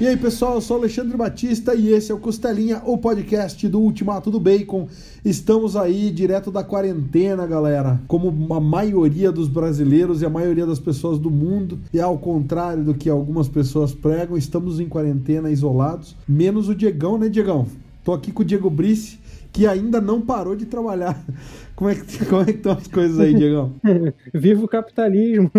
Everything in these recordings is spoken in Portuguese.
E aí, pessoal, eu sou Alexandre Batista e esse é o Costelinha, o podcast do Ultimato do Bacon. Estamos aí direto da quarentena, galera. Como a maioria dos brasileiros e a maioria das pessoas do mundo, e ao contrário do que algumas pessoas pregam, estamos em quarentena, isolados. Menos o Diegão, né, Diegão? Tô aqui com o Diego Brice, que ainda não parou de trabalhar. Como é que, como é que estão as coisas aí, Diegão? Viva o capitalismo!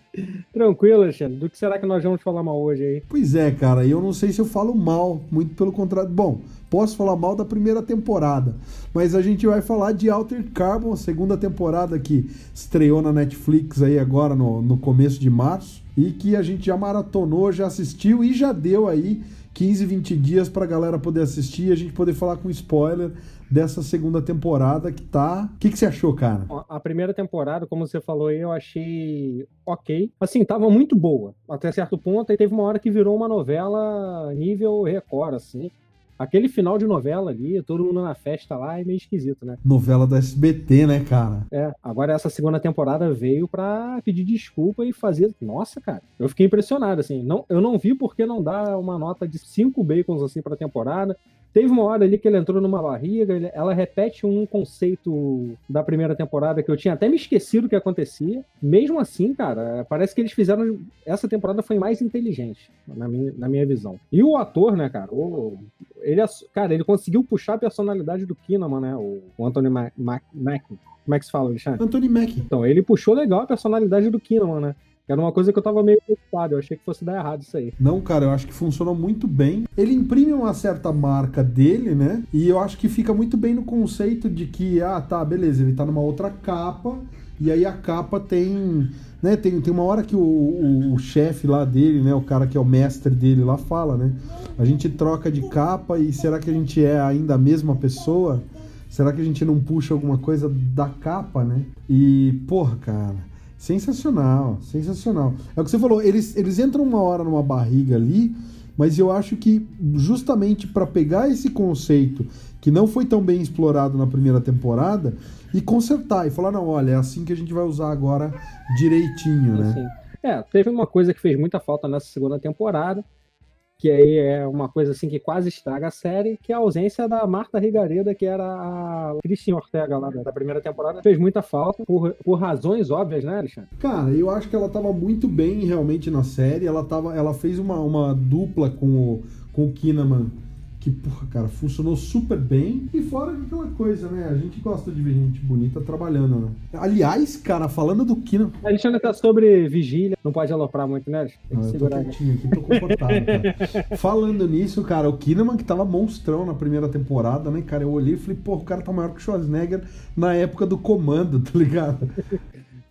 Tranquilo, Alexandre. Do que será que nós vamos falar mal hoje aí? Pois é, cara, e eu não sei se eu falo mal, muito pelo contrário. Bom, posso falar mal da primeira temporada, mas a gente vai falar de Alter Carbon, a segunda temporada que estreou na Netflix aí agora no, no começo de março e que a gente já maratonou, já assistiu e já deu aí 15, 20 dias pra galera poder assistir e a gente poder falar com spoiler dessa segunda temporada que tá. O que, que você achou, cara? A primeira temporada, como você falou aí, eu achei ok. Assim, tava muito boa, até certo ponto, e teve uma hora que virou uma novela nível Record, assim. Aquele final de novela ali, todo mundo na festa lá, é meio esquisito, né? Novela do SBT, né, cara? É, agora essa segunda temporada veio pra pedir desculpa e fazer. Nossa, cara, eu fiquei impressionado, assim. Não, eu não vi porque não dá uma nota de cinco bacons, assim, pra temporada. Teve uma hora ali que ele entrou numa barriga, ela repete um conceito da primeira temporada que eu tinha até me esquecido que acontecia. Mesmo assim, cara, parece que eles fizeram. Essa temporada foi mais inteligente, na minha, na minha visão. E o ator, né, cara, o, ele, cara, ele conseguiu puxar a personalidade do Kinnaman, né, o, o Anthony Mack. Como é que se fala, Alexandre? Anthony Mack. Então, ele puxou legal a personalidade do Kinnaman, né? Era uma coisa que eu tava meio preocupado, eu achei que fosse dar errado isso aí. Não, cara, eu acho que funcionou muito bem. Ele imprime uma certa marca dele, né? E eu acho que fica muito bem no conceito de que, ah, tá, beleza, ele tá numa outra capa, e aí a capa tem. Né, tem, tem uma hora que o, o, o chefe lá dele, né, o cara que é o mestre dele lá, fala, né? A gente troca de capa e será que a gente é ainda a mesma pessoa? Será que a gente não puxa alguma coisa da capa, né? E, porra, cara Sensacional, sensacional. É o que você falou, eles, eles entram uma hora numa barriga ali, mas eu acho que justamente para pegar esse conceito que não foi tão bem explorado na primeira temporada e consertar e falar, não, olha, é assim que a gente vai usar agora direitinho, né? Sim. É, teve uma coisa que fez muita falta nessa segunda temporada, que aí é uma coisa assim que quase estraga a série, que é a ausência da Marta Rigareda, que era a Cristina Ortega lá da primeira temporada, fez muita falta, por, por razões óbvias, né, Alexandre? Cara, eu acho que ela tava muito bem realmente na série, ela, tava, ela fez uma, uma dupla com o, com o Kinnaman que, porra, cara, funcionou super bem. E fora aquela coisa, né? A gente gosta de ver gente bonita trabalhando, né? Aliás, cara, falando do Kino. A ainda tá sobre vigília, não pode aloprar muito, né? Tem que não, segurar. Eu tô quietinho aqui, tô confortável, cara. falando nisso, cara, o Kinnaman que tava monstrão na primeira temporada, né, cara? Eu olhei e falei, pô, o cara tá maior que o Schwarzenegger na época do comando, tá ligado?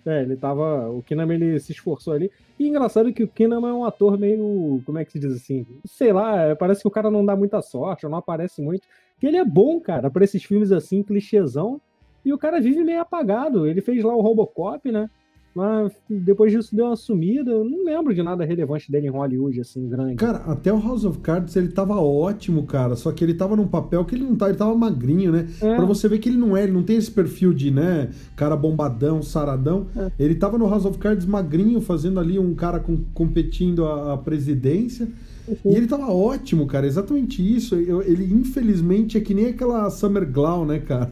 É, ele tava. O Kinnaman ele se esforçou ali. E engraçado que o Kinnaman é um ator meio. Como é que se diz assim? Sei lá, parece que o cara não dá muita sorte, não aparece muito. Que ele é bom, cara, pra esses filmes assim, clichêzão. E o cara vive meio apagado. Ele fez lá o Robocop, né? Mas depois disso deu uma sumida. Eu não lembro de nada relevante dele em Hollywood, assim, grande. Cara, até o House of Cards ele tava ótimo, cara. Só que ele tava num papel que ele não tá, ele tava magrinho, né? É. Pra você ver que ele não é, ele não tem esse perfil de, né, cara bombadão, saradão. É. Ele tava no House of Cards magrinho, fazendo ali um cara com, competindo a, a presidência. Uhum. E ele tava ótimo, cara, exatamente isso. Eu, ele, infelizmente, é que nem aquela Summer Glau, né, cara?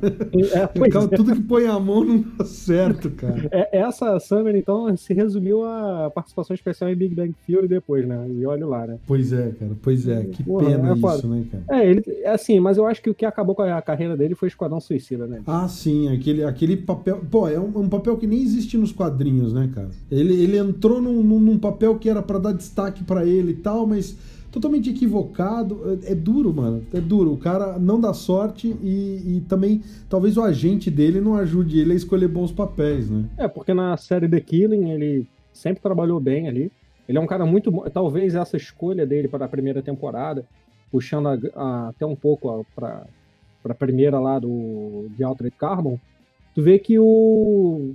É, é. Tudo que põe a mão não dá certo, cara. É, essa Summer, então, se resumiu a participação especial em Big Bang Theory depois, né? E olha lá, né? Pois é, cara, pois é. Que Porra, pena é isso, né, cara? É, ele, é assim, mas eu acho que o que acabou com a carreira dele foi Esquadrão Suicida, né? Ah, sim, aquele, aquele papel. Pô, é um, um papel que nem existe nos quadrinhos, né, cara? Ele, ele entrou num, num papel que era para dar destaque para ele e tal, mas totalmente equivocado. É, é, duro, mano. É duro. O cara não dá sorte e, e, também talvez o agente dele não ajude ele a escolher bons papéis, né? É, porque na série The Killing ele sempre trabalhou bem ali. Ele é um cara muito bom. Talvez essa escolha dele para a primeira temporada, puxando a, a, até um pouco para a primeira lá do de Altered Carbon, tu vê que o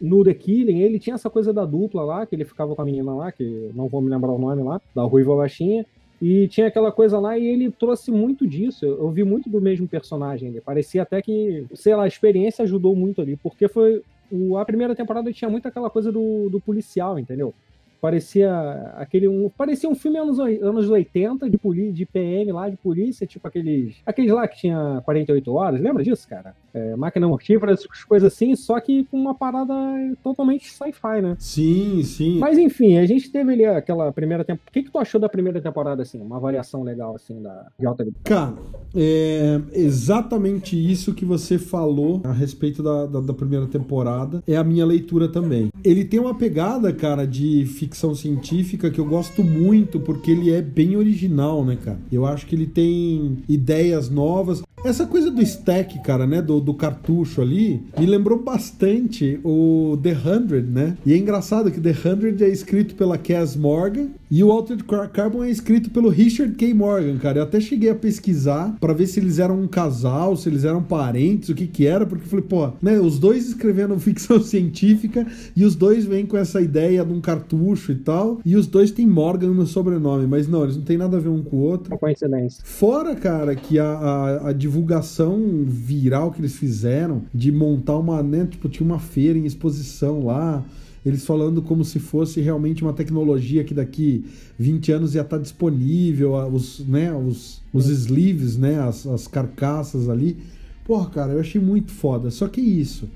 no The Killing, ele tinha essa coisa da dupla lá, que ele ficava com a menina lá, que não vou me lembrar o nome lá, da Ruiva Baixinha, e tinha aquela coisa lá e ele trouxe muito disso. Eu vi muito do mesmo personagem ali. Parecia até que, sei lá, a experiência ajudou muito ali, porque foi. O, a primeira temporada tinha muito aquela coisa do, do policial, entendeu? Parecia aquele um, parecia um filme anos, anos 80 de, poli, de PM lá, de polícia, tipo aqueles. Aqueles lá que tinha 48 horas, lembra disso, cara? É, máquina mortífera, essas coisas assim, só que com uma parada totalmente sci-fi, né? Sim, sim. Mas enfim, a gente teve ali aquela primeira temporada. O que, que tu achou da primeira temporada, assim? Uma variação legal, assim, da de alta Cara, é exatamente isso que você falou a respeito da, da, da primeira temporada. É a minha leitura também. Ele tem uma pegada, cara, de ficção científica que eu gosto muito, porque ele é bem original, né, cara? Eu acho que ele tem ideias novas. Essa coisa do stack, cara, né? Do, do cartucho ali, me lembrou bastante o The Hundred, né? E é engraçado que The Hundred é escrito pela Cass Morgan e o Altered Carbon é escrito pelo Richard K. Morgan, cara. Eu até cheguei a pesquisar para ver se eles eram um casal, se eles eram parentes, o que que era, porque eu falei, pô, né? Os dois escrevendo ficção científica e os dois vêm com essa ideia de um cartucho e tal. E os dois têm Morgan no sobrenome, mas não, eles não têm nada a ver um com o outro. Uma coincidência. Fora, cara, que a, a, a divulgação viral que eles fizeram de montar uma, né, tipo, tinha uma feira em exposição lá, eles falando como se fosse realmente uma tecnologia que daqui 20 anos ia estar disponível, os, né, os, os sleeves, né, as, as carcaças ali. Porra, cara, eu achei muito foda. Só que isso,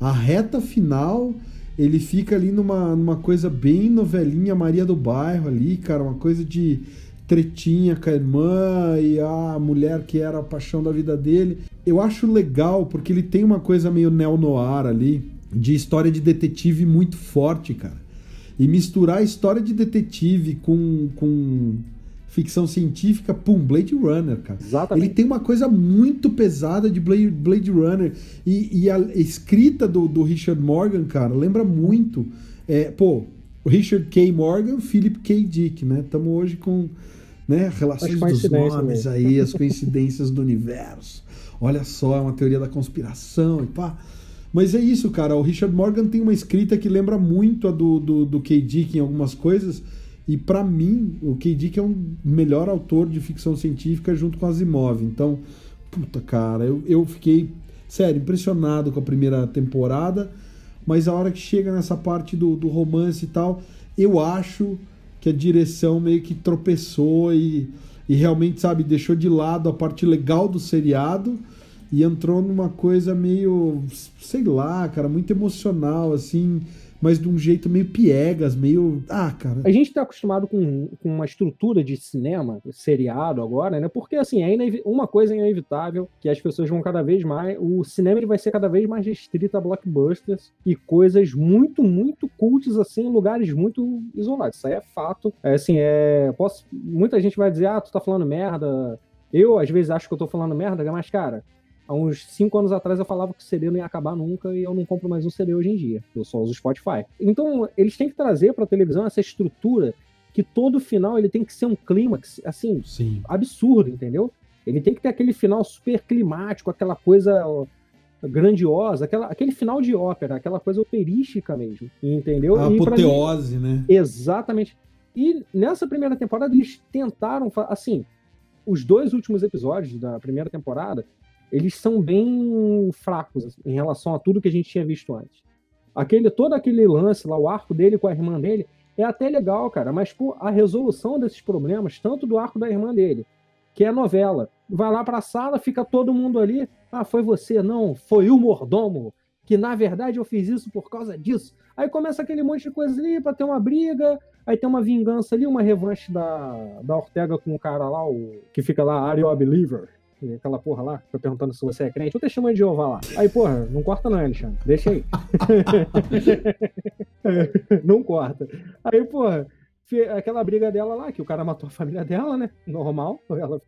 a reta final, ele fica ali numa, numa coisa bem novelinha Maria do Bairro ali, cara, uma coisa de tretinha com a irmã e a mulher que era a paixão da vida dele. Eu acho legal porque ele tem uma coisa meio neo-noir ali, de história de detetive muito forte, cara. E misturar a história de detetive com, com ficção científica, pum, Blade Runner, cara. Exatamente. Ele tem uma coisa muito pesada de Blade, Blade Runner. E, e a escrita do, do Richard Morgan, cara, lembra muito. É, pô, Richard K. Morgan, Philip K. Dick, né? Estamos hoje com né? Relações dos nomes mesmo. aí, as coincidências do universo. Olha só, é uma teoria da conspiração e pá. Mas é isso, cara. O Richard Morgan tem uma escrita que lembra muito a do, do, do K. Dick em algumas coisas. E para mim, o K. Dick é um melhor autor de ficção científica junto com Asimov. Então, puta, cara, eu, eu fiquei, sério, impressionado com a primeira temporada. Mas a hora que chega nessa parte do, do romance e tal, eu acho que a direção meio que tropeçou e, e realmente, sabe, deixou de lado a parte legal do seriado e entrou numa coisa meio, sei lá, cara, muito emocional, assim mas de um jeito meio piegas, meio. Ah, cara. A gente tá acostumado com, com uma estrutura de cinema, seriado agora, né? Porque, assim, é uma coisa é inevitável, que as pessoas vão cada vez mais. O cinema ele vai ser cada vez mais restrito a blockbusters e coisas muito, muito cultas, assim, em lugares muito isolados. Isso aí é fato. É, assim, é. Posso, muita gente vai dizer, ah, tu tá falando merda. Eu, às vezes, acho que eu tô falando merda, mas, cara, há uns 5 anos atrás eu falava que o CD não ia acabar nunca e eu não compro mais um CD hoje em dia. Eu só uso Spotify. Então, eles têm que trazer para a televisão essa estrutura que todo final ele tem que ser um clímax, assim, Sim. absurdo, entendeu? Ele tem que ter aquele final super climático, aquela coisa grandiosa, aquela, aquele final de ópera, aquela coisa operística mesmo, entendeu? A apoteose, mim, né? Exatamente. E nessa primeira temporada eles tentaram, assim, os dois últimos episódios da primeira temporada, eles são bem fracos assim, em relação a tudo que a gente tinha visto antes. Aquele, todo aquele lance lá, o arco dele com a irmã dele, é até legal, cara, mas pô, a resolução desses problemas, tanto do arco da irmã dele, que é novela, vai lá pra sala, fica todo mundo ali, ah, foi você, não, foi o mordomo, que na verdade eu fiz isso por causa disso. Aí começa aquele monte de coisa ali pra ter uma briga, aí tem uma vingança ali, uma revanche da, da Ortega com o cara lá, o que fica lá, Are you a believer? Aquela porra lá, fica perguntando se você é crente, ou testemunho de Jeová lá. Aí, porra, não corta não, Alexandre, deixa aí. não corta. Aí, porra, aquela briga dela lá, que o cara matou a família dela, né? Normal, ela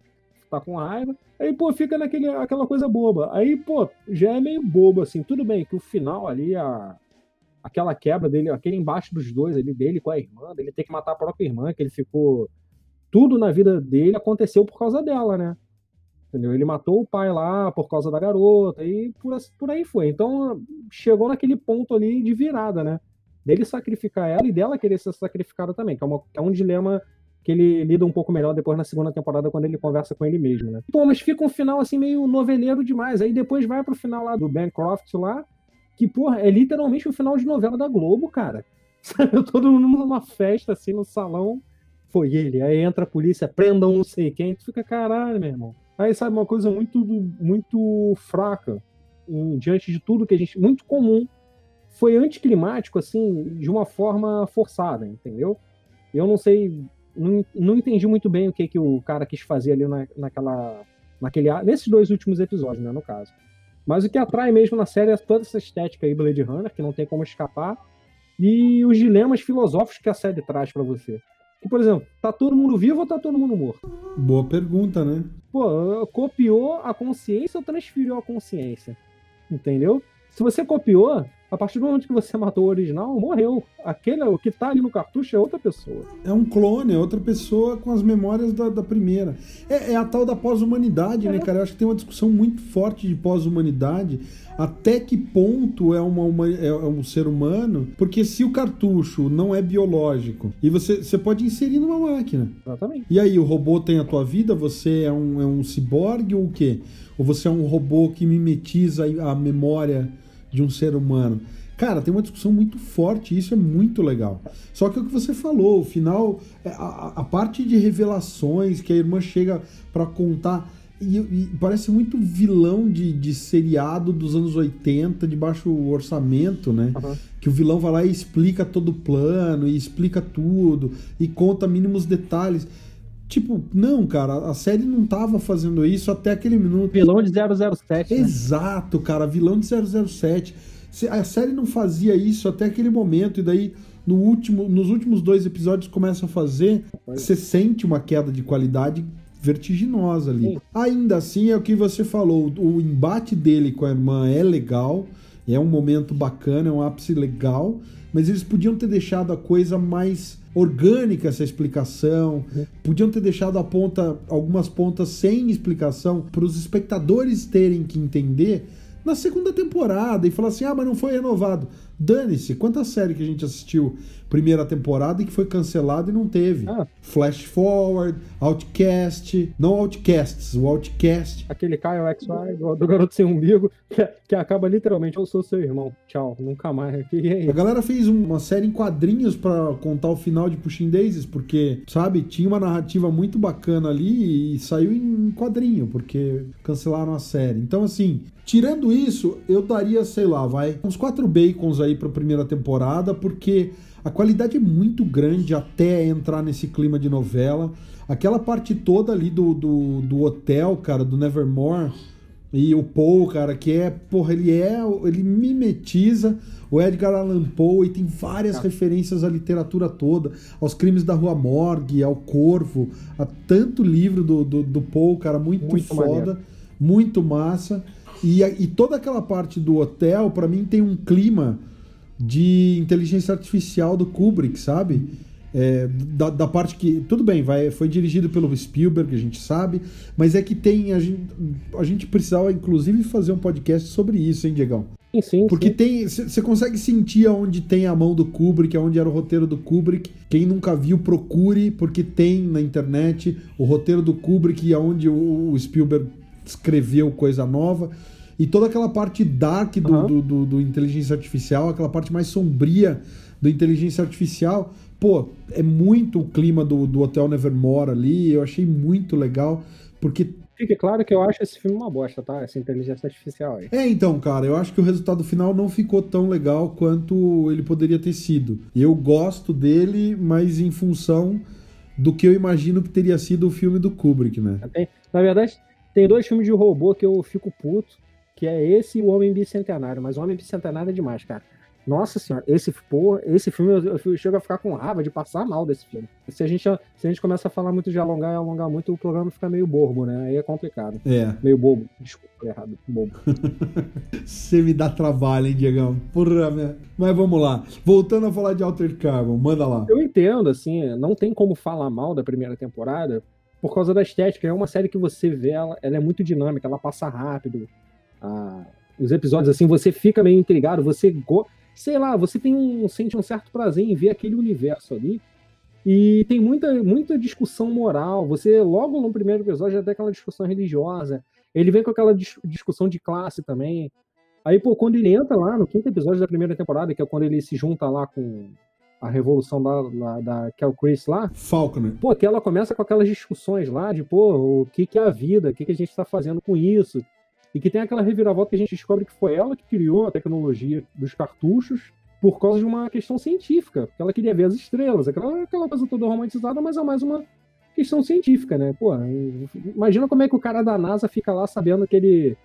tá com raiva. Aí, pô, fica naquele, aquela coisa boba. Aí, pô, já é meio bobo, assim. Tudo bem que o final ali, a, aquela quebra dele, aquele embaixo dos dois ali, dele com a irmã, dele ter que matar a própria irmã, que ele ficou. Tudo na vida dele aconteceu por causa dela, né? Entendeu? Ele matou o pai lá por causa da garota e por, por aí foi. Então chegou naquele ponto ali de virada, né? Dele sacrificar ela e dela querer ser sacrificada também, que é, uma, que é um dilema que ele lida um pouco melhor depois na segunda temporada, quando ele conversa com ele mesmo, né? Pô, mas fica um final assim meio noveleiro demais. Aí depois vai pro final lá do Bancroft lá, que, porra, é literalmente o final de novela da Globo, cara. Todo mundo numa festa, assim, no salão. Foi ele. Aí entra a polícia, prendam não sei quem. Tu fica, caralho, meu irmão. Aí, sabe, uma coisa muito, muito fraca, diante de tudo que a gente. Muito comum. Foi anticlimático, assim, de uma forma forçada, entendeu? Eu não sei. Não, não entendi muito bem o que, que o cara quis fazer ali na, naquela. Naquele, nesses dois últimos episódios, né, no caso. Mas o que atrai mesmo na série é toda essa estética aí, Blade Runner, que não tem como escapar, e os dilemas filosóficos que a série traz para você. Que, por exemplo, tá todo mundo vivo ou tá todo mundo morto? Boa pergunta, né? Pô, copiou a consciência ou transferiu a consciência? Entendeu? Se você copiou, a partir do momento que você matou o original, morreu. Aquele, o que tá ali no cartucho é outra pessoa. É um clone, é outra pessoa com as memórias da, da primeira. É, é, a tal da pós-humanidade, né, é. né, cara? Eu acho que tem uma discussão muito forte de pós-humanidade. Até que ponto é, uma, uma, é um ser humano? Porque se o cartucho não é biológico e você, você pode inserir numa máquina. Exatamente. E aí, o robô tem a tua vida? Você é um, é um ciborgue ou o quê? Ou você é um robô que mimetiza a memória de um ser humano. Cara, tem uma discussão muito forte e isso é muito legal. Só que é o que você falou, o final, é, a, a parte de revelações que a irmã chega para contar. E, e, parece muito vilão de, de seriado dos anos 80, de baixo orçamento, né? Uhum. Que o vilão vai lá e explica todo o plano, e explica tudo, e conta mínimos detalhes. Tipo, não, cara, a série não tava fazendo isso até aquele minuto. Vilão de 007. Né? Exato, cara, vilão de 007. A série não fazia isso até aquele momento, e daí no último, nos últimos dois episódios começa a fazer. Você sente uma queda de qualidade vertiginosa ali. Sim. Ainda assim, é o que você falou, o embate dele com a irmã é legal, é um momento bacana, é um ápice legal, mas eles podiam ter deixado a coisa mais orgânica essa explicação. Podiam ter deixado a ponta, algumas pontas sem explicação para os espectadores terem que entender na segunda temporada e falar assim: ah, mas não foi renovado. Dane-se, quanta série que a gente assistiu primeira temporada e que foi cancelado e não teve. Ah. Flash Forward, Outcast, não Outcasts, o Outcast. Aquele Kyle X-Y do, garoto sem umbigo, que, que, acaba literalmente, eu sou seu irmão, tchau, nunca mais. A galera fez uma série em quadrinhos para contar o final de Pushing Daisies, porque, sabe, tinha uma narrativa muito bacana ali e saiu em quadrinho, porque cancelaram a série. Então, assim, tirando isso, eu daria, sei lá, vai, uns quatro bacons aí pra primeira temporada, porque a qualidade é muito grande até entrar nesse clima de novela. Aquela parte toda ali do, do, do hotel, cara, do Nevermore. E o Paul, cara, que é, porra, ele é, ele mimetiza o Edgar Allan Poe e tem várias ah. referências à literatura toda, aos crimes da Rua Morgue, ao Corvo, a tanto livro do, do, do Poe, cara, muito, muito foda, maneiro. muito massa. E, e toda aquela parte do hotel, para mim, tem um clima de inteligência artificial do Kubrick, sabe? É, da, da, parte que. Tudo bem, vai, foi dirigido pelo Spielberg, a gente sabe, mas é que tem. A gente, a gente precisava, inclusive, fazer um podcast sobre isso, hein, Diegão? Sim, sim. Porque sim. tem. Você consegue sentir aonde tem a mão do Kubrick, aonde era o roteiro do Kubrick. Quem nunca viu, procure, porque tem na internet o roteiro do Kubrick e aonde o, o Spielberg escreveu coisa nova. E toda aquela parte dark do, uhum. do, do, do, inteligência artificial, aquela parte mais sombria do inteligência artificial, pô, é muito o clima do, do Hotel Nevermore ali. Eu achei muito legal, porque Fique claro que eu acho esse filme uma bosta, tá? Essa inteligência artificial aí. É, então, cara, eu acho que o resultado final não ficou tão legal quanto ele poderia ter sido. Eu gosto dele, mas em função do que eu imagino que teria sido o filme do Kubrick, né? na verdade, tem dois filmes de robô que eu fico puto que é esse e o Homem Bicentenário. Mas o Homem Bicentenário é demais, cara. Nossa senhora, esse, pô, esse filme eu, eu, chego a ficar com raiva de passar mal desse filme. Se a gente, se a gente começa a falar muito de alongar e alongar muito, o programa fica meio bobo, né? Aí é complicado. É. Meio bobo. Desculpa, errado. Bobo. Você me dá trabalho, hein, Diegão? Porra, minha... Mas vamos lá. Voltando a falar de Alter Carbon, manda lá. Eu entendo, assim, não tem como falar mal da primeira temporada por causa da estética. É uma série que você vê, ela, ela é muito dinâmica, ela passa rápido a, os episódios assim, você fica meio intrigado, você go, sei lá, você tem um sente um certo prazer em ver aquele universo ali. E tem muita, muita discussão moral. Você, logo no primeiro episódio, já tem aquela discussão religiosa. Ele vem com aquela dis discussão de classe também. Aí, pô, quando ele entra lá no quinto episódio da primeira temporada, que é quando ele se junta lá com, a revolução da, da, da, o Chris lá. Falconer. Pô, que ela começa com aquelas discussões lá de, pô, o que, que é a vida, o que, que a gente está fazendo com isso. E que tem aquela reviravolta que a gente descobre que foi ela que criou a tecnologia dos cartuchos por causa de uma questão científica. Porque ela queria ver as estrelas, aquela, aquela coisa toda romantizada, mas é mais uma questão científica, né? Pô, imagina como é que o cara da NASA fica lá sabendo que ele.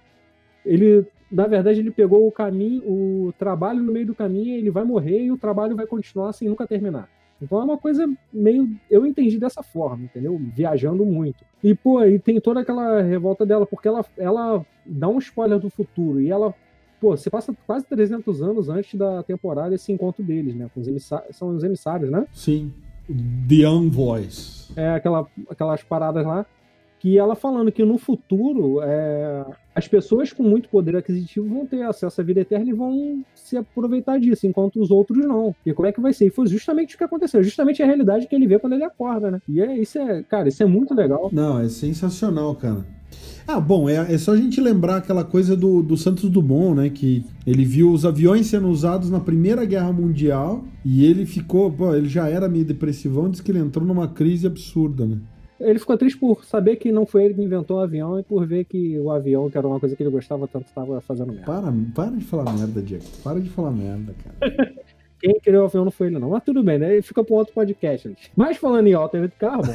Ele, na verdade, ele pegou o caminho, o trabalho no meio do caminho, ele vai morrer e o trabalho vai continuar sem nunca terminar. Então é uma coisa meio. Eu entendi dessa forma, entendeu? Viajando muito. E, pô, e tem toda aquela revolta dela, porque ela, ela dá um spoiler do futuro e ela. Pô, você passa quase 300 anos antes da temporada esse encontro deles, né? Com os emissários, são os emissários, né? Sim. The Envoys. É, aquela, aquelas paradas lá. Que ela falando que no futuro é, as pessoas com muito poder aquisitivo vão ter acesso à vida eterna e vão se aproveitar disso, enquanto os outros não. E como é que vai ser? E foi justamente o que aconteceu, justamente a realidade que ele vê quando ele acorda, né? E é, isso é, cara, isso é muito legal. Não, é sensacional, cara. Ah, bom, é, é só a gente lembrar aquela coisa do, do Santos Dumont, né? Que ele viu os aviões sendo usados na Primeira Guerra Mundial e ele ficou, pô, ele já era meio depressivão, diz que ele entrou numa crise absurda, né? Ele ficou triste por saber que não foi ele que inventou o avião e por ver que o avião, que era uma coisa que ele gostava tanto, estava fazendo merda. Para, para de falar merda, Diego. Para de falar merda, cara. Quem criou o avião não foi ele, não. Mas tudo bem, né? Ele fica para um outro podcast. Mas falando em Altered Carbon.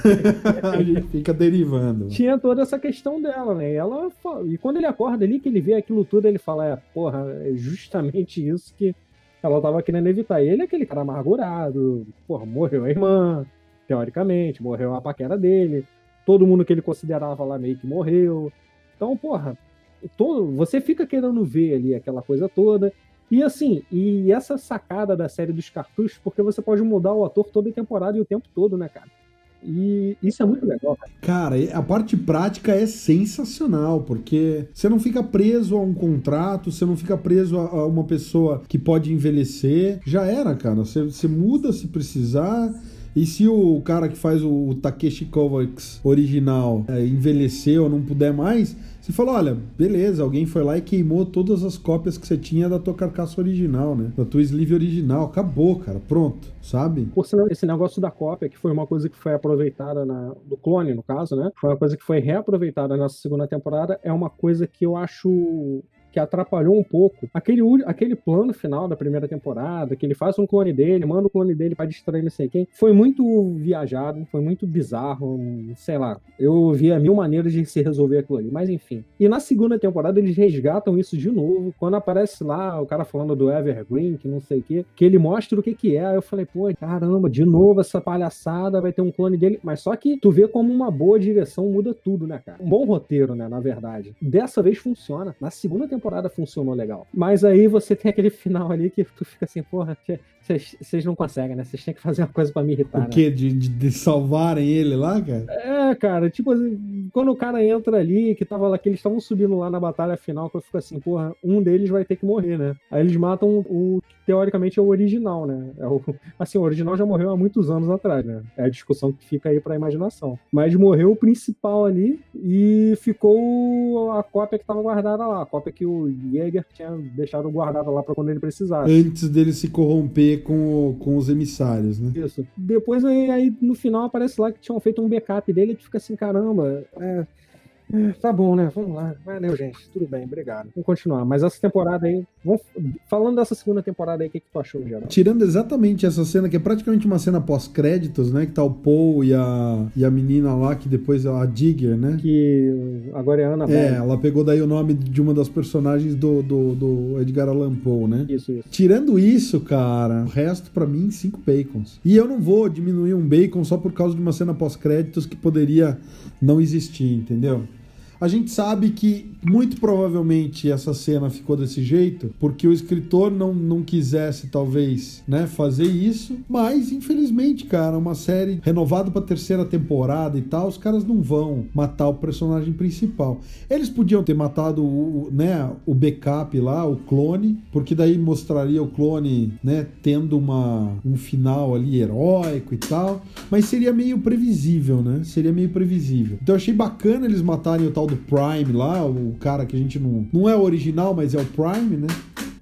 a gente fica derivando. Tinha toda essa questão dela, né? E, ela e quando ele acorda ali, que ele vê aquilo tudo, ele fala: é, porra, é justamente isso que ela tava querendo evitar. E ele é aquele cara amargurado, porra, morreu a irmã, teoricamente, morreu a paquera dele. Todo mundo que ele considerava lá meio que morreu. Então, porra, todo, você fica querendo ver ali aquela coisa toda. E assim, e essa sacada da série dos cartuchos, porque você pode mudar o ator toda a temporada e o tempo todo, né, cara? E isso é muito legal. Cara, a parte prática é sensacional, porque você não fica preso a um contrato, você não fica preso a uma pessoa que pode envelhecer. Já era, cara. Você, você muda se precisar. E se o cara que faz o Takeshi Kovacs original é, envelhecer ou não puder mais, você fala, olha, beleza, alguém foi lá e queimou todas as cópias que você tinha da tua carcaça original, né? Da tua sleeve original. Acabou, cara. Pronto, sabe? Por sinal, esse negócio da cópia, que foi uma coisa que foi aproveitada na, do clone, no caso, né? Foi uma coisa que foi reaproveitada nessa segunda temporada. É uma coisa que eu acho que atrapalhou um pouco aquele, aquele plano final da primeira temporada, que ele faz um clone dele, manda o clone dele para distrair não sei quem. Foi muito viajado, foi muito bizarro, sei lá. Eu via mil maneiras de se resolver aquilo ali, mas enfim. E na segunda temporada eles resgatam isso de novo, quando aparece lá o cara falando do Evergreen, que não sei o que, que ele mostra o que que é. Aí eu falei, pô, caramba, de novo essa palhaçada, vai ter um clone dele. Mas só que tu vê como uma boa direção muda tudo, né, cara? Um bom roteiro, né, na verdade. Dessa vez funciona. Na segunda temporada temporada funcionou legal. Mas aí você tem aquele final ali que tu fica assim, porra, vocês não conseguem, né? Vocês têm que fazer uma coisa para me irritar. O né? quê? De, de, de, salvarem ele lá, cara? É, cara, tipo assim, quando o cara entra ali, que tava lá, que eles estavam subindo lá na batalha final, que eu fico assim, porra, um deles vai ter que morrer, né? Aí eles matam o que teoricamente é o original, né? É o, assim, o original já morreu há muitos anos atrás, né? É a discussão que fica aí pra imaginação. Mas morreu o principal ali e ficou a cópia que tava guardada lá, a cópia que o Jäger tinha deixado guardada lá pra quando ele precisasse. Antes dele se corromper com, com os emissários, né? Isso. Depois aí, aí, no final aparece lá que tinham feito um backup dele e tu fica assim, caramba, é, Tá bom, né? Vamos lá. Valeu, gente. Tudo bem, obrigado. Vamos continuar. Mas essa temporada aí. Vamos... Falando dessa segunda temporada aí, o que, que tu achou, geral? Tirando exatamente essa cena, que é praticamente uma cena pós-créditos, né? Que tá o Paul e a, e a menina lá, que depois é a Digger, né? Que agora é a Ana É, ela pegou daí o nome de uma das personagens do, do, do Edgar Allan Poe, né? Isso, isso. Tirando isso, cara, o resto para mim, cinco bacons. E eu não vou diminuir um bacon só por causa de uma cena pós-créditos que poderia não existir, entendeu? A gente sabe que muito provavelmente essa cena ficou desse jeito porque o escritor não, não quisesse, talvez, né, fazer isso. Mas, infelizmente, cara, uma série renovada pra terceira temporada e tal, os caras não vão matar o personagem principal. Eles podiam ter matado o, né, o backup lá, o clone, porque daí mostraria o clone, né, tendo uma, um final ali heróico e tal. Mas seria meio previsível, né? Seria meio previsível. Então achei bacana eles matarem o tal do Prime lá, o cara que a gente não. Não é o original, mas é o Prime, né?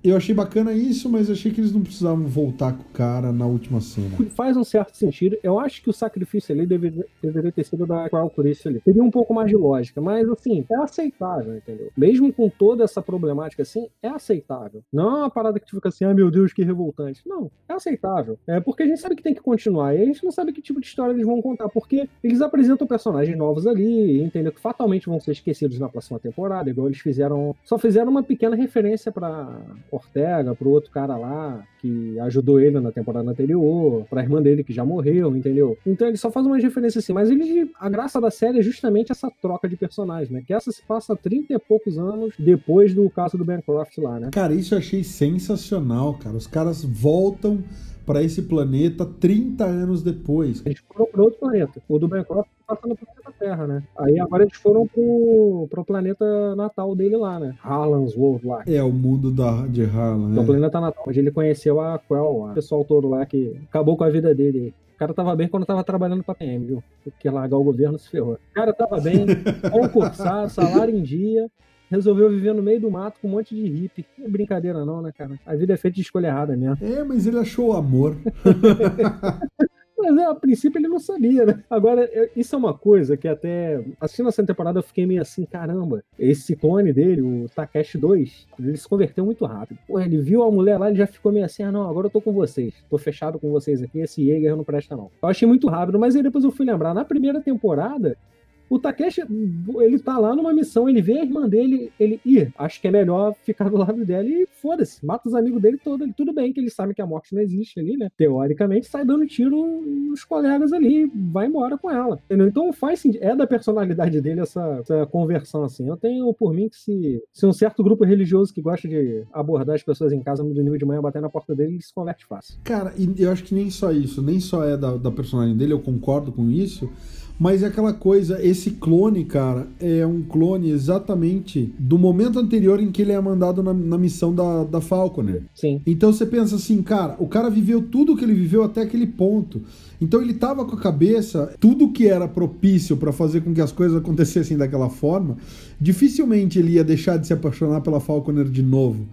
Eu achei bacana isso, mas achei que eles não precisavam voltar com o cara na última cena. Faz um certo sentido. Eu acho que o sacrifício ali deveria, deveria ter sido da Qual Curice ali. Teria um pouco mais de lógica, mas assim, é aceitável, entendeu? Mesmo com toda essa problemática assim, é aceitável. Não é uma parada que tu fica assim, ah meu Deus, que revoltante. Não, é aceitável. É porque a gente sabe que tem que continuar. E a gente não sabe que tipo de história eles vão contar. Porque eles apresentam personagens novos ali, entendeu? Que fatalmente vão ser esquecidos na próxima temporada, igual eles fizeram. Só fizeram uma pequena referência para Ortega, pro outro cara lá, que ajudou ele na temporada anterior, pra irmã dele que já morreu, entendeu? Então ele só faz uma referência assim, mas ele, a graça da série é justamente essa troca de personagens, né? Que essa se passa 30 e poucos anos depois do caso do Bancroft lá, né? Cara, isso eu achei sensacional, cara. Os caras voltam para esse planeta 30 anos depois. Eles foram para outro planeta. O do Bancroft passa no planeta Terra, né? Aí agora eles foram pro, pro planeta natal dele lá, né? Harlan's World lá. É, o mundo da, de Harlan. É o planeta natal, onde ele conheceu a Quell, o pessoal todo lá que acabou com a vida dele. O cara tava bem quando tava trabalhando pra PM, viu? Porque largar o governo se ferrou. O cara tava bem, concursado, salário em dia, resolveu viver no meio do mato com um monte de hippie. Não é brincadeira não, né, cara? A vida é feita de escolha errada mesmo. É, mas ele achou o amor. Mas é, a princípio ele não sabia, né? Agora, isso é uma coisa que até assistindo essa temporada eu fiquei meio assim, caramba, esse clone dele, o Takeshi 2, ele se converteu muito rápido. Pô, ele viu a mulher lá, ele já ficou meio assim, ah não, agora eu tô com vocês, tô fechado com vocês aqui, esse Jäger não presta não. Eu achei muito rápido, mas aí depois eu fui lembrar, na primeira temporada, o Takeshi, ele tá lá numa missão, ele vê a irmã dele, ele, ih, acho que é melhor ficar do lado dela e foda-se, mata os amigos dele todos. Ele, tudo bem que eles sabem que a morte não existe ali, né? Teoricamente, sai dando tiro nos colegas ali, vai embora com ela. Entendeu? Então faz sentido, é da personalidade dele essa, essa, conversão, assim. Eu tenho por mim que se, se um certo grupo religioso que gosta de abordar as pessoas em casa no domingo de manhã, bater na porta dele, ele se converte fácil. Cara, eu acho que nem só isso, nem só é da, da personalidade dele, eu concordo com isso mas é aquela coisa, esse clone, cara, é um clone exatamente do momento anterior em que ele é mandado na, na missão da, da Falconer. Sim. Então você pensa assim, cara, o cara viveu tudo o que ele viveu até aquele ponto. Então ele tava com a cabeça, tudo que era propício para fazer com que as coisas acontecessem daquela forma, dificilmente ele ia deixar de se apaixonar pela Falconer de novo.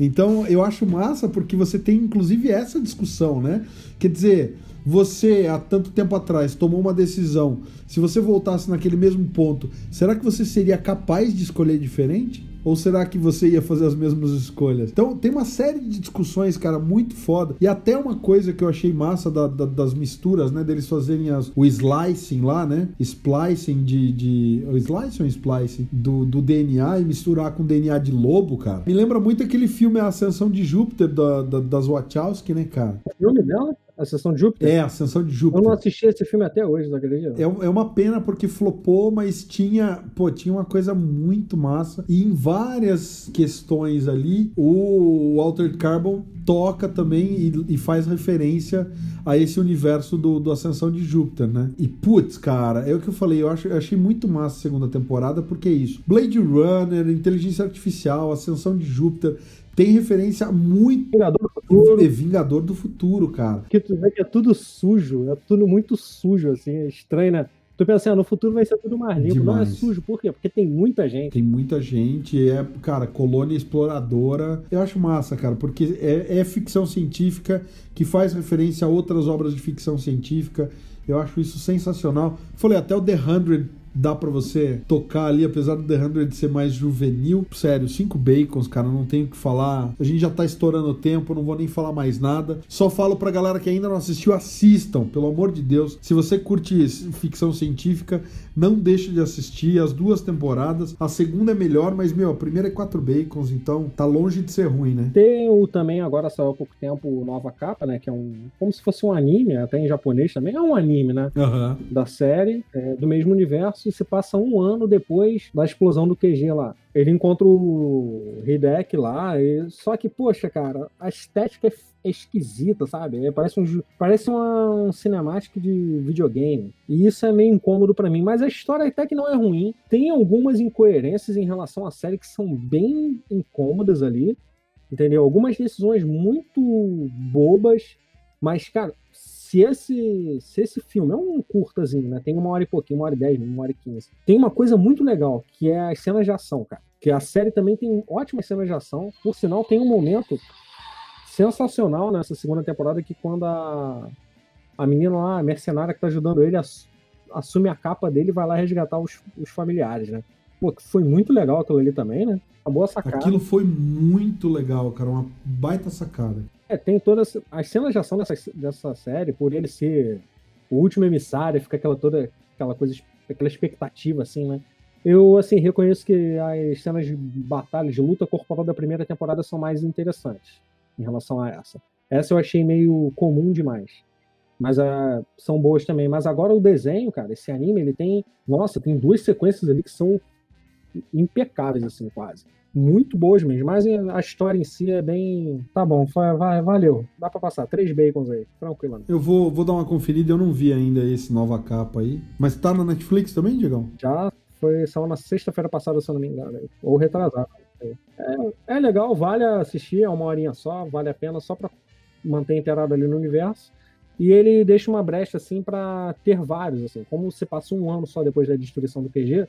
Então eu acho massa porque você tem inclusive essa discussão, né? Quer dizer, você, há tanto tempo atrás, tomou uma decisão, se você voltasse naquele mesmo ponto, será que você seria capaz de escolher diferente? Ou será que você ia fazer as mesmas escolhas? Então, tem uma série de discussões, cara, muito foda. E até uma coisa que eu achei massa da, da, das misturas, né? Deles fazerem as, o slicing lá, né? Splicing de. de o slicing ou splicing? Do, do DNA e misturar com DNA de lobo, cara. Me lembra muito aquele filme A Ascensão de Júpiter da, da, das Wachowski, né, cara? O filme dela? Ascensão de Júpiter? É, Ascensão de Júpiter. Eu não assisti esse filme até hoje, não acredito. É, é uma pena porque flopou, mas tinha, pô, tinha uma coisa muito massa. E em várias questões ali, o Walter Carbon toca também e, e, faz referência a esse universo do, do Ascensão de Júpiter, né? E putz, cara, é o que eu falei, eu, acho, eu achei muito massa a segunda temporada, porque é isso. Blade Runner, inteligência artificial, Ascensão de Júpiter, tem referência muito. Vingador do futuro. É Vingador do futuro, cara. Que tu vê que é tudo sujo, é tudo muito sujo, assim, é estranho, né? Tu pensa assim, ah, no futuro vai ser tudo mais limpo. Demais. Não é sujo, por quê? Porque tem muita gente. Tem muita gente, é, cara, colônia exploradora. Eu acho massa, cara, porque é, é ficção científica que faz referência a outras obras de ficção científica. Eu acho isso sensacional. Falei, até o The Hundred dá para você tocar ali, apesar do The 100 ser mais juvenil. Sério, cinco bacons, cara, não tenho o que falar. A gente já tá estourando o tempo, não vou nem falar mais nada. Só falo pra galera que ainda não assistiu, assistam, pelo amor de Deus. Se você curte ficção científica, não deixe de assistir as duas temporadas. A segunda é melhor, mas, meu, a primeira é quatro bacons, então tá longe de ser ruim, né? Tem o também, agora saiu há pouco tempo, Nova Capa, né? Que é um. Como se fosse um anime, até em japonês também. É um anime, né? Uhum. Da série, é, do mesmo universo e se passa um ano depois da explosão do QG lá. Ele encontra o Hideki lá, e... só que, poxa, cara, a estética é esquisita, sabe? É, parece um, parece uma, um cinemático de videogame. E isso é meio incômodo para mim. Mas a história até que não é ruim. Tem algumas incoerências em relação à série que são bem incômodas ali. Entendeu? Algumas decisões muito bobas. Mas, cara, se esse, se esse filme é um curtazinho, né? Tem uma hora e pouquinho, uma hora e dez, uma hora e quinze. Tem uma coisa muito legal, que é as cenas de ação, cara. Que a série também tem ótimas cenas de ação. Por sinal, tem um momento sensacional nessa segunda temporada que quando a, a menina lá, a mercenária que tá ajudando ele, assume a capa dele e vai lá resgatar os, os familiares, né? Pô, foi muito legal aquilo ali também, né? Uma boa sacada. Aquilo foi muito legal, cara. Uma baita sacada. É, tem todas as cenas de ação dessa, dessa série, por ele ser o último emissário, fica aquela toda aquela coisa, aquela expectativa assim, né? Eu assim reconheço que as cenas de batalha, de luta corporal da primeira temporada são mais interessantes em relação a essa. Essa eu achei meio comum demais. Mas uh, são boas também. Mas agora o desenho, cara, esse anime, ele tem. Nossa, tem duas sequências ali que são impecáveis, assim, quase. Muito boas mesmo. Mas a história em si é bem. Tá bom, vai, valeu. Dá pra passar. Três bacons aí, tranquilo. Eu vou, vou dar uma conferida, eu não vi ainda esse nova capa aí. Mas tá na Netflix também, Diegão? Já foi só na sexta-feira passada, se eu não me engano. Ou retrasado. É, é legal, vale assistir, é uma horinha só, vale a pena só pra manter inteirado ali no universo. E ele deixa uma brecha assim para ter vários, assim. Como você passa um ano só depois da destruição do PG,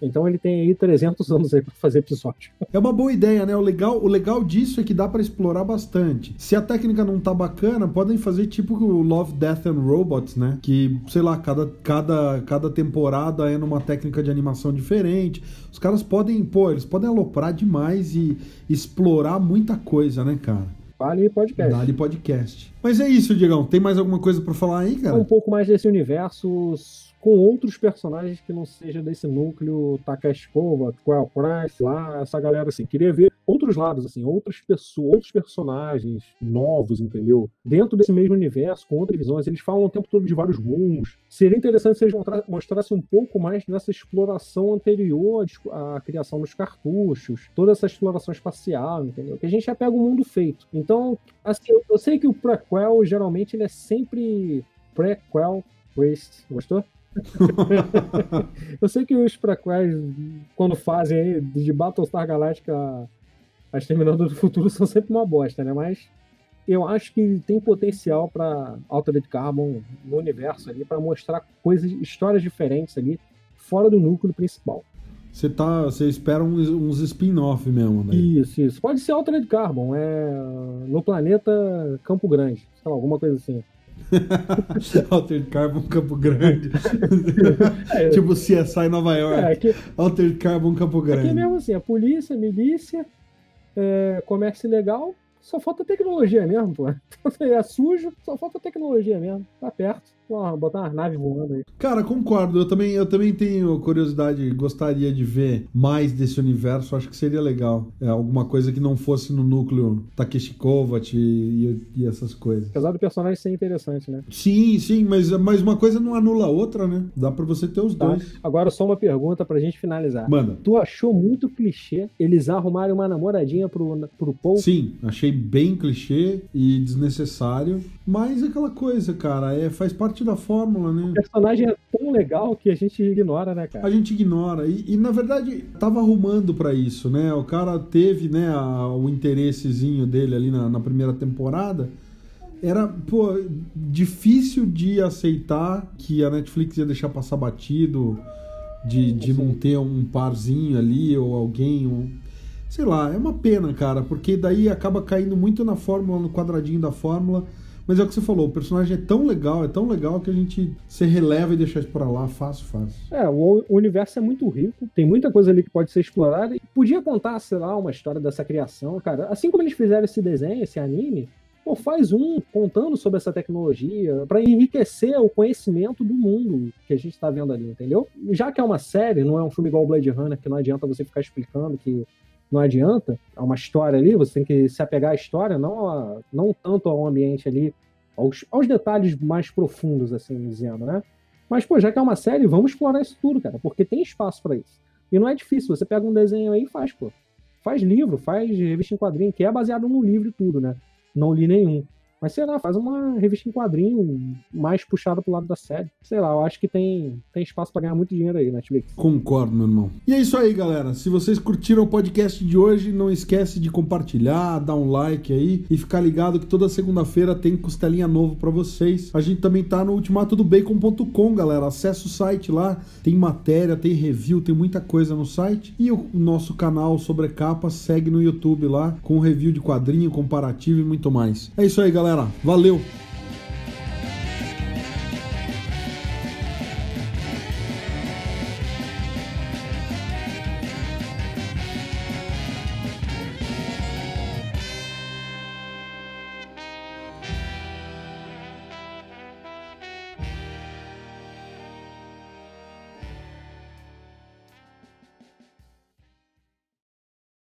então ele tem aí 300 anos aí para fazer episódio. É uma boa ideia, né? O legal, o legal disso é que dá para explorar bastante. Se a técnica não tá bacana, podem fazer tipo o Love, Death and Robots, né? Que, sei lá, cada, cada, cada temporada é numa técnica de animação diferente. Os caras podem, pô, eles podem aloprar demais e explorar muita coisa, né, cara? Vale podcast. Vale podcast. Mas é isso, Diegão. Tem mais alguma coisa para falar aí, cara? Um pouco mais desse universo com outros personagens que não seja desse núcleo Takashi Kovacs, Quell Price, lá, essa galera assim. Queria ver outros lados, assim, outras pessoas, outros personagens novos, entendeu? Dentro desse mesmo universo, com outras visões. Eles falam o tempo todo de vários rumos. Seria interessante se eles mostrassem um pouco mais dessa exploração anterior à criação dos cartuchos, toda essa exploração espacial, entendeu? Que a gente já pega o mundo feito. Então, assim, eu, eu sei que o prequel, geralmente, ele é sempre prequel Waste. Gostou? eu sei que os prequels, quando fazem aí, de Battlestar Galactica a Exterminador do Futuro, são sempre uma bosta, né? Mas eu acho que tem potencial para Altered Carbon no universo ali, para mostrar coisas, histórias diferentes ali, fora do núcleo principal. Você tá, você espera uns, uns spin-off mesmo, né? Isso, isso. Pode ser Altered Carbon, é no planeta Campo Grande, sei lá, alguma coisa assim. Altered Carbon Campo Grande. é, tipo CSI Nova York. É, aqui, Altered Carbon Campo Grande. Aqui mesmo assim, a polícia, a milícia, é, comércio ilegal, só falta tecnologia mesmo, pô. É sujo, só falta tecnologia mesmo. Tá perto botar uma nave voando aí. Cara, concordo. Eu também, eu também tenho curiosidade, gostaria de ver mais desse universo. Acho que seria legal. É, alguma coisa que não fosse no núcleo Takeshi Kovacs e, e, essas coisas. Apesar do personagem ser interessante, né? Sim, sim, mas, mas uma coisa não anula a outra, né? Dá pra você ter os tá. dois. Agora só uma pergunta pra gente finalizar. Manda. Tu achou muito clichê eles arrumarem uma namoradinha pro, pro Paul? Sim, achei bem clichê e desnecessário. Mas é aquela coisa, cara, é, faz parte da fórmula, né? O personagem é tão legal que a gente ignora, né, cara? A gente ignora. E, e na verdade, tava arrumando para isso, né? O cara teve, né, a, o interessezinho dele ali na, na primeira temporada era, pô, difícil de aceitar que a Netflix ia deixar passar batido, de, de não ter um parzinho ali ou alguém. Um... Sei lá, é uma pena, cara, porque daí acaba caindo muito na fórmula, no quadradinho da fórmula mas é o que você falou, o personagem é tão legal, é tão legal que a gente se releva e deixa isso pra lá fácil, fácil. É, o universo é muito rico, tem muita coisa ali que pode ser explorada. E podia contar, sei lá, uma história dessa criação, cara. Assim como eles fizeram esse desenho, esse anime, Pô, faz um contando sobre essa tecnologia para enriquecer o conhecimento do mundo que a gente está vendo ali, entendeu? Já que é uma série, não é um filme igual Blade Runner, que não adianta você ficar explicando que não adianta, é uma história ali, você tem que se apegar à história, não, a, não tanto ao ambiente ali, aos, aos detalhes mais profundos, assim dizendo, né? Mas, pô, já que é uma série, vamos explorar isso tudo, cara, porque tem espaço para isso. E não é difícil, você pega um desenho aí e faz, pô. Faz livro, faz revista em quadrinho, que é baseado num livro e tudo, né? Não li nenhum. Mas sei lá, faz uma revista em quadrinho mais puxada pro lado da série. Sei lá, eu acho que tem, tem espaço para ganhar muito dinheiro aí, Netflix. Concordo, meu irmão. E é isso aí, galera. Se vocês curtiram o podcast de hoje, não esquece de compartilhar, dar um like aí e ficar ligado que toda segunda-feira tem costelinha novo para vocês. A gente também tá no ultimatodobacon.com, galera. Acesse o site lá, tem matéria, tem review, tem muita coisa no site. E o nosso canal sobre capa segue no YouTube lá com review de quadrinho, comparativo e muito mais. É isso aí, galera. Valeu!